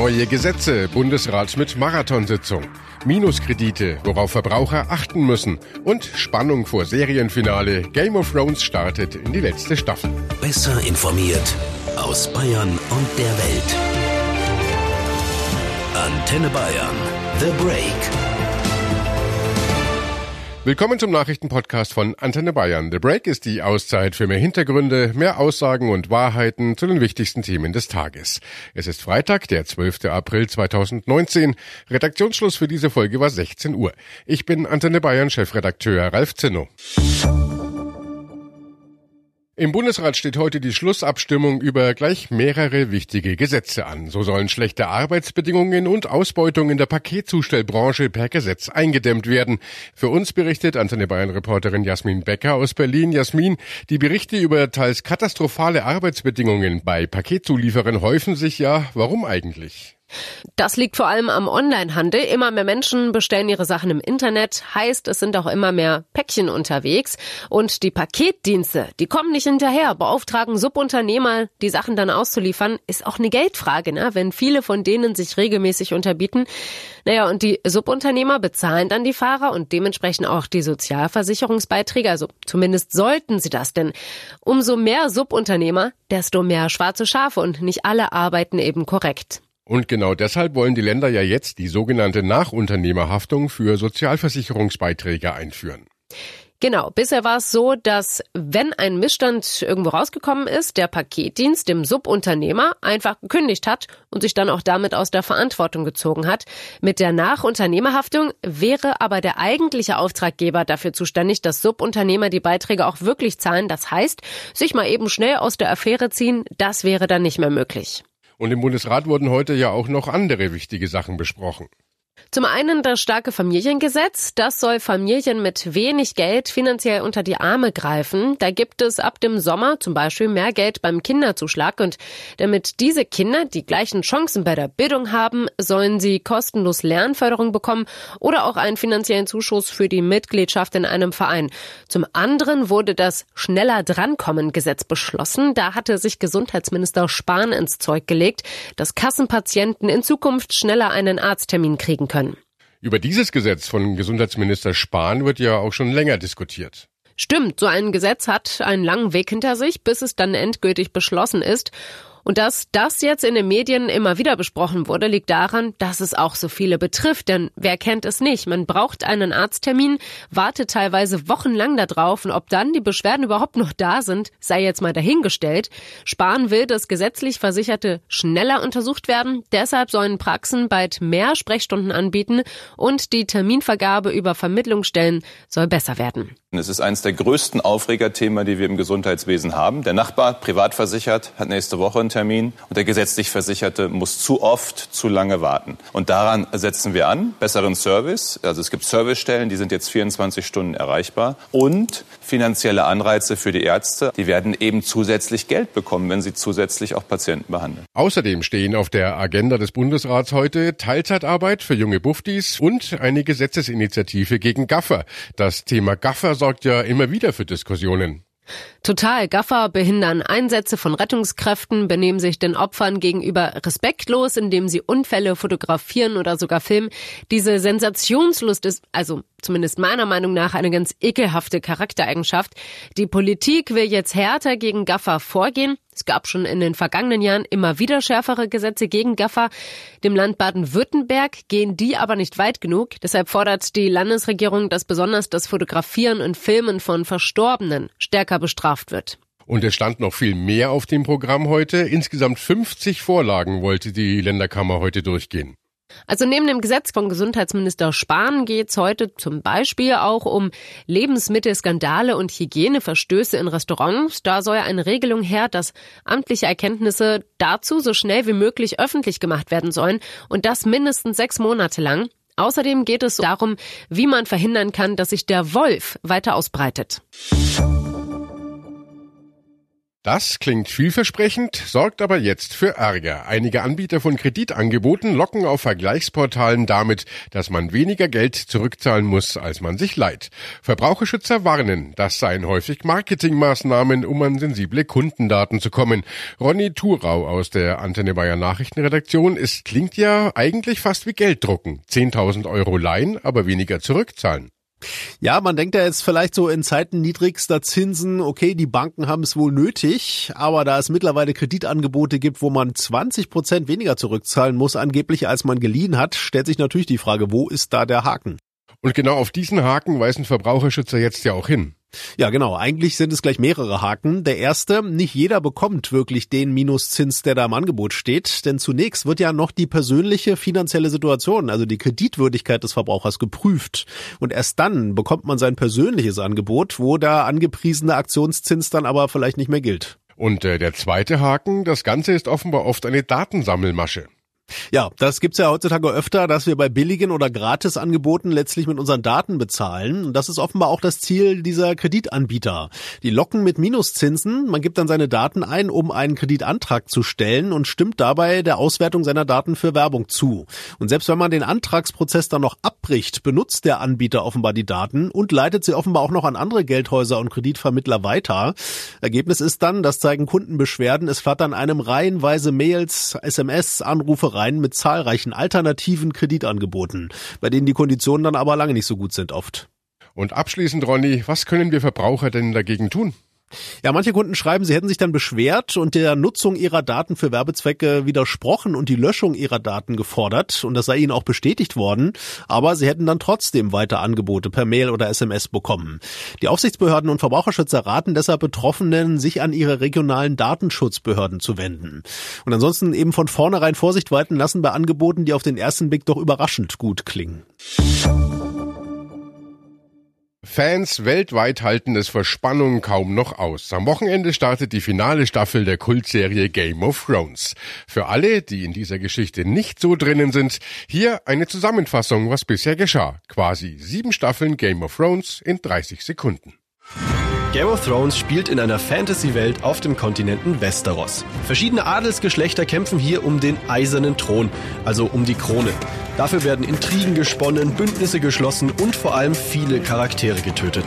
Neue Gesetze, Bundesrat mit Marathonsitzung. Minuskredite, worauf Verbraucher achten müssen. Und Spannung vor Serienfinale. Game of Thrones startet in die letzte Staffel. Besser informiert aus Bayern und der Welt. Antenne Bayern. The Break. Willkommen zum Nachrichtenpodcast von Antenne Bayern. The Break ist die Auszeit für mehr Hintergründe, mehr Aussagen und Wahrheiten zu den wichtigsten Themen des Tages. Es ist Freitag, der 12. April 2019. Redaktionsschluss für diese Folge war 16 Uhr. Ich bin Antenne Bayern Chefredakteur Ralf Zinno. Im Bundesrat steht heute die Schlussabstimmung über gleich mehrere wichtige Gesetze an. So sollen schlechte Arbeitsbedingungen und Ausbeutung in der Paketzustellbranche per Gesetz eingedämmt werden. Für uns berichtet Antenne Bayern Reporterin Jasmin Becker aus Berlin. Jasmin, die Berichte über teils katastrophale Arbeitsbedingungen bei Paketzulieferern häufen sich ja. Warum eigentlich? Das liegt vor allem am Onlinehandel. Immer mehr Menschen bestellen ihre Sachen im Internet. Heißt, es sind auch immer mehr Päckchen unterwegs. Und die Paketdienste, die kommen nicht hinterher, beauftragen Subunternehmer, die Sachen dann auszuliefern, ist auch eine Geldfrage, ne? wenn viele von denen sich regelmäßig unterbieten. Naja, und die Subunternehmer bezahlen dann die Fahrer und dementsprechend auch die Sozialversicherungsbeiträge. Also zumindest sollten sie das, denn umso mehr Subunternehmer, desto mehr schwarze Schafe und nicht alle arbeiten eben korrekt. Und genau deshalb wollen die Länder ja jetzt die sogenannte Nachunternehmerhaftung für Sozialversicherungsbeiträge einführen. Genau, bisher war es so, dass wenn ein Missstand irgendwo rausgekommen ist, der Paketdienst dem Subunternehmer einfach gekündigt hat und sich dann auch damit aus der Verantwortung gezogen hat. Mit der Nachunternehmerhaftung wäre aber der eigentliche Auftraggeber dafür zuständig, dass Subunternehmer die Beiträge auch wirklich zahlen. Das heißt, sich mal eben schnell aus der Affäre ziehen, das wäre dann nicht mehr möglich. Und im Bundesrat wurden heute ja auch noch andere wichtige Sachen besprochen. Zum einen das starke Familiengesetz. Das soll Familien mit wenig Geld finanziell unter die Arme greifen. Da gibt es ab dem Sommer zum Beispiel mehr Geld beim Kinderzuschlag. Und damit diese Kinder die gleichen Chancen bei der Bildung haben, sollen sie kostenlos Lernförderung bekommen oder auch einen finanziellen Zuschuss für die Mitgliedschaft in einem Verein. Zum anderen wurde das Schneller Drankommen Gesetz beschlossen. Da hatte sich Gesundheitsminister Spahn ins Zeug gelegt, dass Kassenpatienten in Zukunft schneller einen Arzttermin kriegen können. Über dieses Gesetz von Gesundheitsminister Spahn wird ja auch schon länger diskutiert. Stimmt, so ein Gesetz hat einen langen Weg hinter sich, bis es dann endgültig beschlossen ist. Und dass das jetzt in den Medien immer wieder besprochen wurde, liegt daran, dass es auch so viele betrifft. Denn wer kennt es nicht? Man braucht einen Arzttermin, wartet teilweise wochenlang darauf und ob dann die Beschwerden überhaupt noch da sind, sei jetzt mal dahingestellt. Spahn will, dass gesetzlich Versicherte schneller untersucht werden. Deshalb sollen Praxen bald mehr Sprechstunden anbieten und die Terminvergabe über Vermittlungsstellen soll besser werden. Es ist eines der größten Aufregerthemen, die wir im Gesundheitswesen haben. Der Nachbar, privat versichert, hat nächste Woche Termin und der gesetzlich Versicherte muss zu oft zu lange warten. Und daran setzen wir an. Besseren Service. Also es gibt Servicestellen, die sind jetzt 24 Stunden erreichbar und finanzielle Anreize für die Ärzte. Die werden eben zusätzlich Geld bekommen, wenn sie zusätzlich auch Patienten behandeln. Außerdem stehen auf der Agenda des Bundesrats heute Teilzeitarbeit für junge Buftis und eine Gesetzesinitiative gegen Gaffer. Das Thema Gaffer sorgt ja immer wieder für Diskussionen. Total. Gaffer behindern Einsätze von Rettungskräften, benehmen sich den Opfern gegenüber respektlos, indem sie Unfälle fotografieren oder sogar filmen. Diese Sensationslust ist, also zumindest meiner Meinung nach, eine ganz ekelhafte Charaktereigenschaft. Die Politik will jetzt härter gegen Gaffer vorgehen. Es gab schon in den vergangenen Jahren immer wieder schärfere Gesetze gegen Gaffer. Dem Land Baden-Württemberg gehen die aber nicht weit genug. Deshalb fordert die Landesregierung, dass besonders das Fotografieren und Filmen von Verstorbenen stärker bestraft wird. Und es stand noch viel mehr auf dem Programm heute. Insgesamt 50 Vorlagen wollte die Länderkammer heute durchgehen. Also neben dem Gesetz von Gesundheitsminister Spahn geht es heute zum Beispiel auch um Lebensmittelskandale und Hygieneverstöße in Restaurants. Da soll eine Regelung her, dass amtliche Erkenntnisse dazu so schnell wie möglich öffentlich gemacht werden sollen und das mindestens sechs Monate lang. Außerdem geht es darum, wie man verhindern kann, dass sich der Wolf weiter ausbreitet. Das klingt vielversprechend, sorgt aber jetzt für Ärger. Einige Anbieter von Kreditangeboten locken auf Vergleichsportalen damit, dass man weniger Geld zurückzahlen muss, als man sich leiht. Verbraucherschützer warnen, das seien häufig Marketingmaßnahmen, um an sensible Kundendaten zu kommen. Ronny Thurau aus der Antenne Bayern Nachrichtenredaktion, es klingt ja eigentlich fast wie Gelddrucken. 10.000 Euro leihen, aber weniger zurückzahlen. Ja, man denkt ja jetzt vielleicht so in Zeiten niedrigster Zinsen, okay, die Banken haben es wohl nötig, aber da es mittlerweile Kreditangebote gibt, wo man 20 Prozent weniger zurückzahlen muss, angeblich als man geliehen hat, stellt sich natürlich die Frage, wo ist da der Haken? Und genau auf diesen Haken weisen Verbraucherschützer jetzt ja auch hin. Ja, genau. Eigentlich sind es gleich mehrere Haken. Der erste, nicht jeder bekommt wirklich den Minuszins, der da im Angebot steht. Denn zunächst wird ja noch die persönliche finanzielle Situation, also die Kreditwürdigkeit des Verbrauchers geprüft. Und erst dann bekommt man sein persönliches Angebot, wo der angepriesene Aktionszins dann aber vielleicht nicht mehr gilt. Und äh, der zweite Haken, das Ganze ist offenbar oft eine Datensammelmasche. Ja, das gibt's ja heutzutage öfter, dass wir bei billigen oder Gratisangeboten letztlich mit unseren Daten bezahlen. Und das ist offenbar auch das Ziel dieser Kreditanbieter. Die locken mit Minuszinsen. Man gibt dann seine Daten ein, um einen Kreditantrag zu stellen und stimmt dabei der Auswertung seiner Daten für Werbung zu. Und selbst wenn man den Antragsprozess dann noch abbricht, benutzt der Anbieter offenbar die Daten und leitet sie offenbar auch noch an andere Geldhäuser und Kreditvermittler weiter. Ergebnis ist dann, das zeigen Kundenbeschwerden, es flattern einem reihenweise Mails, SMS, Anrufe rein mit zahlreichen alternativen Kreditangeboten, bei denen die Konditionen dann aber lange nicht so gut sind oft. Und abschließend, Ronny, was können wir Verbraucher denn dagegen tun? Ja, manche Kunden schreiben, sie hätten sich dann beschwert und der Nutzung ihrer Daten für Werbezwecke widersprochen und die Löschung ihrer Daten gefordert und das sei ihnen auch bestätigt worden, aber sie hätten dann trotzdem weiter Angebote per Mail oder SMS bekommen. Die Aufsichtsbehörden und Verbraucherschützer raten deshalb Betroffenen, sich an ihre regionalen Datenschutzbehörden zu wenden. Und ansonsten eben von vornherein Vorsicht walten lassen bei Angeboten, die auf den ersten Blick doch überraschend gut klingen. Fans weltweit halten es vor Spannung kaum noch aus. Am Wochenende startet die finale Staffel der Kultserie Game of Thrones. Für alle, die in dieser Geschichte nicht so drinnen sind, hier eine Zusammenfassung, was bisher geschah. Quasi sieben Staffeln Game of Thrones in 30 Sekunden. Game of Thrones spielt in einer Fantasy-Welt auf dem Kontinenten Westeros. Verschiedene Adelsgeschlechter kämpfen hier um den eisernen Thron, also um die Krone. Dafür werden Intrigen gesponnen, Bündnisse geschlossen und vor allem viele Charaktere getötet.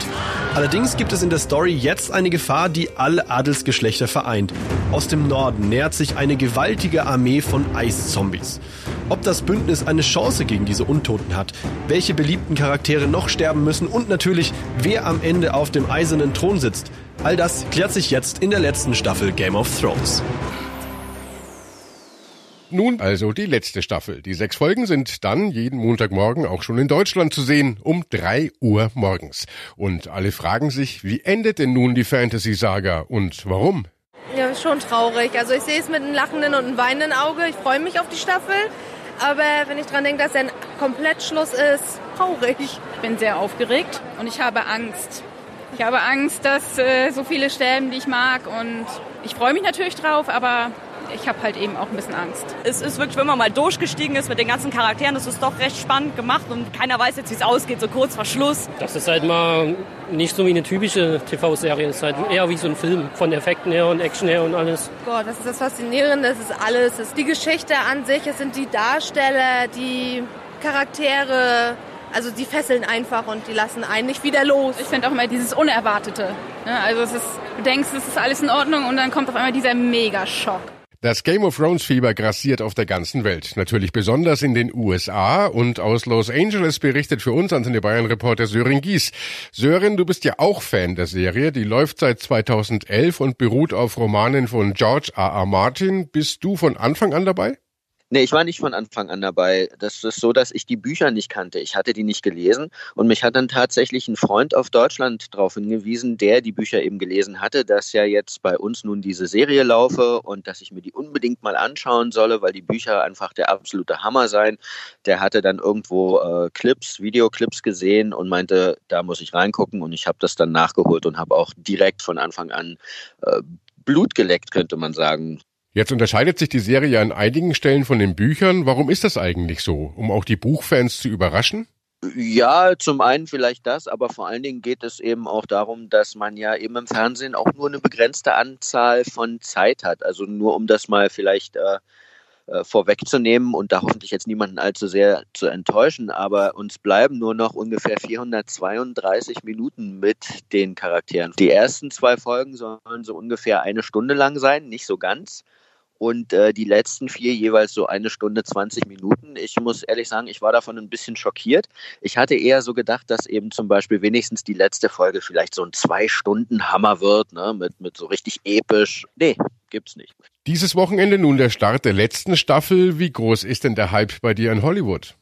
Allerdings gibt es in der Story jetzt eine Gefahr, die alle Adelsgeschlechter vereint. Aus dem Norden nähert sich eine gewaltige Armee von Eiszombies. Ob das Bündnis eine Chance gegen diese Untoten hat, welche beliebten Charaktere noch sterben müssen und natürlich, wer am Ende auf dem eisernen Thron sitzt, all das klärt sich jetzt in der letzten Staffel Game of Thrones. Nun also die letzte Staffel. Die sechs Folgen sind dann jeden Montagmorgen auch schon in Deutschland zu sehen, um drei Uhr morgens. Und alle fragen sich, wie endet denn nun die Fantasy-Saga und warum? Ja, schon traurig. Also ich sehe es mit einem lachenden und einem weinenden Auge. Ich freue mich auf die Staffel. Aber wenn ich dran denke, dass ein Komplettschluss ist, traurig. Ich bin sehr aufgeregt und ich habe Angst. Ich habe Angst, dass äh, so viele sterben, die ich mag. Und ich freue mich natürlich drauf, aber ich habe halt eben auch ein bisschen Angst. Es ist wirklich, wenn man mal durchgestiegen ist mit den ganzen Charakteren, das ist doch recht spannend gemacht und keiner weiß jetzt, wie es ausgeht, so kurz vor Schluss. Das ist halt mal nicht so wie eine typische TV-Serie, es ist halt eher wie so ein Film, von Effekten her und Action her und alles. Gott, das ist das Faszinierende, das ist alles. Das ist die Geschichte an sich, es sind die Darsteller, die Charaktere, also die fesseln einfach und die lassen einen nicht wieder los. Ich finde auch immer dieses Unerwartete. Ne? Also es ist, du denkst, es ist alles in Ordnung und dann kommt auf einmal dieser Megaschock. Das Game of Thrones Fieber grassiert auf der ganzen Welt. Natürlich besonders in den USA und aus Los Angeles berichtet für uns Antenne Bayern Reporter Sören Gies. Sören, du bist ja auch Fan der Serie. Die läuft seit 2011 und beruht auf Romanen von George R. R. Martin. Bist du von Anfang an dabei? Nee, ich war nicht von Anfang an dabei. Das ist so, dass ich die Bücher nicht kannte. Ich hatte die nicht gelesen und mich hat dann tatsächlich ein Freund auf Deutschland darauf hingewiesen, der die Bücher eben gelesen hatte, dass ja jetzt bei uns nun diese Serie laufe und dass ich mir die unbedingt mal anschauen solle, weil die Bücher einfach der absolute Hammer seien. Der hatte dann irgendwo äh, Clips, Videoclips gesehen und meinte, da muss ich reingucken und ich habe das dann nachgeholt und habe auch direkt von Anfang an äh, Blut geleckt, könnte man sagen. Jetzt unterscheidet sich die Serie an einigen Stellen von den Büchern. Warum ist das eigentlich so? Um auch die Buchfans zu überraschen? Ja, zum einen vielleicht das, aber vor allen Dingen geht es eben auch darum, dass man ja eben im Fernsehen auch nur eine begrenzte Anzahl von Zeit hat. Also nur um das mal vielleicht äh, äh, vorwegzunehmen und da hoffentlich jetzt niemanden allzu sehr zu enttäuschen, aber uns bleiben nur noch ungefähr 432 Minuten mit den Charakteren. Die ersten zwei Folgen sollen so ungefähr eine Stunde lang sein, nicht so ganz und äh, die letzten vier jeweils so eine Stunde 20 Minuten. Ich muss ehrlich sagen, ich war davon ein bisschen schockiert. Ich hatte eher so gedacht, dass eben zum Beispiel wenigstens die letzte Folge vielleicht so ein Zwei-Stunden-Hammer wird, ne? mit, mit so richtig episch. Nee, gibt's nicht. Dieses Wochenende nun der Start der letzten Staffel. Wie groß ist denn der Hype bei dir in Hollywood?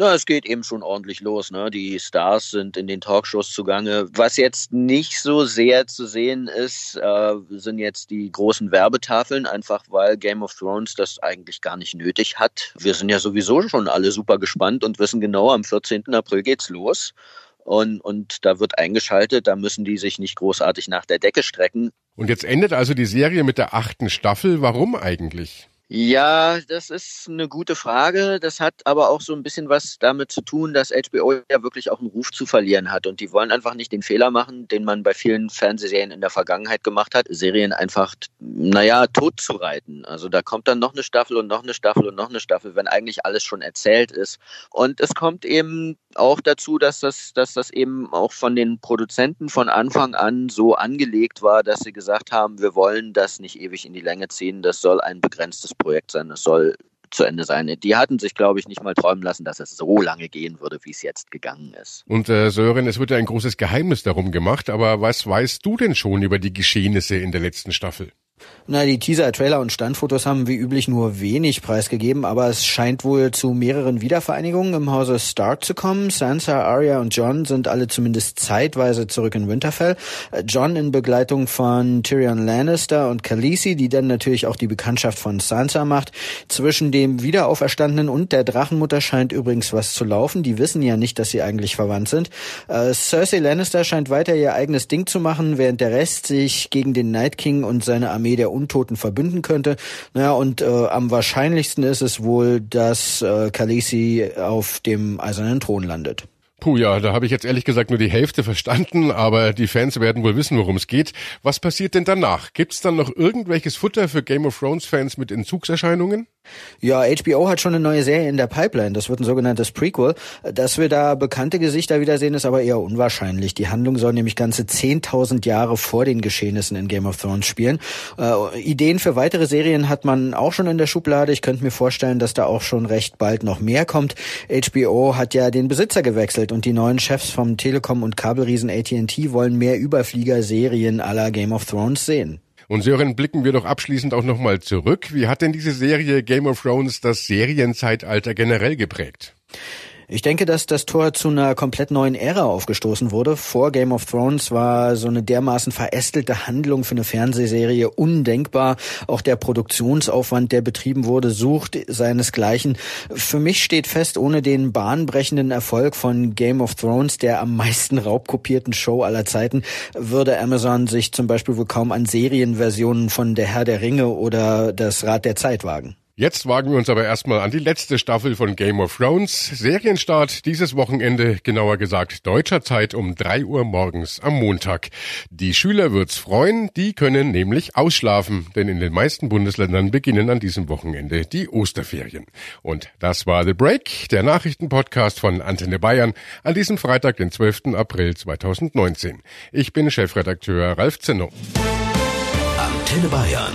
Na, es geht eben schon ordentlich los. Ne? Die Stars sind in den Talkshows zugange. Was jetzt nicht so sehr zu sehen ist, äh, sind jetzt die großen Werbetafeln, einfach weil Game of Thrones das eigentlich gar nicht nötig hat. Wir sind ja sowieso schon alle super gespannt und wissen genau, am 14. April geht's los. Und, und da wird eingeschaltet, da müssen die sich nicht großartig nach der Decke strecken. Und jetzt endet also die Serie mit der achten Staffel. Warum eigentlich? Ja, das ist eine gute Frage. Das hat aber auch so ein bisschen was damit zu tun, dass HBO ja wirklich auch einen Ruf zu verlieren hat. Und die wollen einfach nicht den Fehler machen, den man bei vielen Fernsehserien in der Vergangenheit gemacht hat, Serien einfach, naja, tot zu reiten. Also da kommt dann noch eine Staffel und noch eine Staffel und noch eine Staffel, wenn eigentlich alles schon erzählt ist. Und es kommt eben auch dazu, dass das, dass das eben auch von den Produzenten von Anfang an so angelegt war, dass sie gesagt haben, wir wollen das nicht ewig in die Länge ziehen. Das soll ein begrenztes Projekt sein. Es soll zu Ende sein. Die hatten sich, glaube ich, nicht mal träumen lassen, dass es so lange gehen würde, wie es jetzt gegangen ist. Und äh, Sören, es wird ja ein großes Geheimnis darum gemacht, aber was weißt du denn schon über die Geschehnisse in der letzten Staffel? Na, die Teaser, Trailer und Standfotos haben wie üblich nur wenig preisgegeben, aber es scheint wohl zu mehreren Wiedervereinigungen im Hause Stark zu kommen. Sansa, Arya und John sind alle zumindest zeitweise zurück in Winterfell. John in Begleitung von Tyrion Lannister und Khaleesi, die dann natürlich auch die Bekanntschaft von Sansa macht. Zwischen dem Wiederauferstandenen und der Drachenmutter scheint übrigens was zu laufen. Die wissen ja nicht, dass sie eigentlich verwandt sind. Äh, Cersei Lannister scheint weiter ihr eigenes Ding zu machen, während der Rest sich gegen den Night King und seine Armee Armee der Untoten verbünden könnte. Naja, und äh, am wahrscheinlichsten ist es wohl, dass äh, Khaleesi auf dem eisernen Thron landet. Puh, ja, da habe ich jetzt ehrlich gesagt nur die Hälfte verstanden, aber die Fans werden wohl wissen, worum es geht. Was passiert denn danach? Gibt's dann noch irgendwelches Futter für Game of Thrones Fans mit Entzugserscheinungen? Ja, HBO hat schon eine neue Serie in der Pipeline. Das wird ein sogenanntes Prequel. Dass wir da bekannte Gesichter wiedersehen, ist aber eher unwahrscheinlich. Die Handlung soll nämlich ganze 10.000 Jahre vor den Geschehnissen in Game of Thrones spielen. Äh, Ideen für weitere Serien hat man auch schon in der Schublade. Ich könnte mir vorstellen, dass da auch schon recht bald noch mehr kommt. HBO hat ja den Besitzer gewechselt und die neuen Chefs vom Telekom- und Kabelriesen AT&T wollen mehr Überflieger-Serien aller Game of Thrones sehen. Und Sören, blicken wir doch abschließend auch nochmal zurück. Wie hat denn diese Serie Game of Thrones das Serienzeitalter generell geprägt? Ich denke, dass das Tor zu einer komplett neuen Ära aufgestoßen wurde. Vor Game of Thrones war so eine dermaßen verästelte Handlung für eine Fernsehserie undenkbar. Auch der Produktionsaufwand, der betrieben wurde, sucht seinesgleichen. Für mich steht fest, ohne den bahnbrechenden Erfolg von Game of Thrones, der am meisten raubkopierten Show aller Zeiten, würde Amazon sich zum Beispiel wohl kaum an Serienversionen von Der Herr der Ringe oder Das Rad der Zeit wagen. Jetzt wagen wir uns aber erstmal an die letzte Staffel von Game of Thrones. Serienstart dieses Wochenende, genauer gesagt deutscher Zeit um drei Uhr morgens am Montag. Die Schüler wird's freuen, die können nämlich ausschlafen, denn in den meisten Bundesländern beginnen an diesem Wochenende die Osterferien. Und das war The Break, der Nachrichtenpodcast von Antenne Bayern an diesem Freitag, den 12. April 2019. Ich bin Chefredakteur Ralf Zinno. Antenne Bayern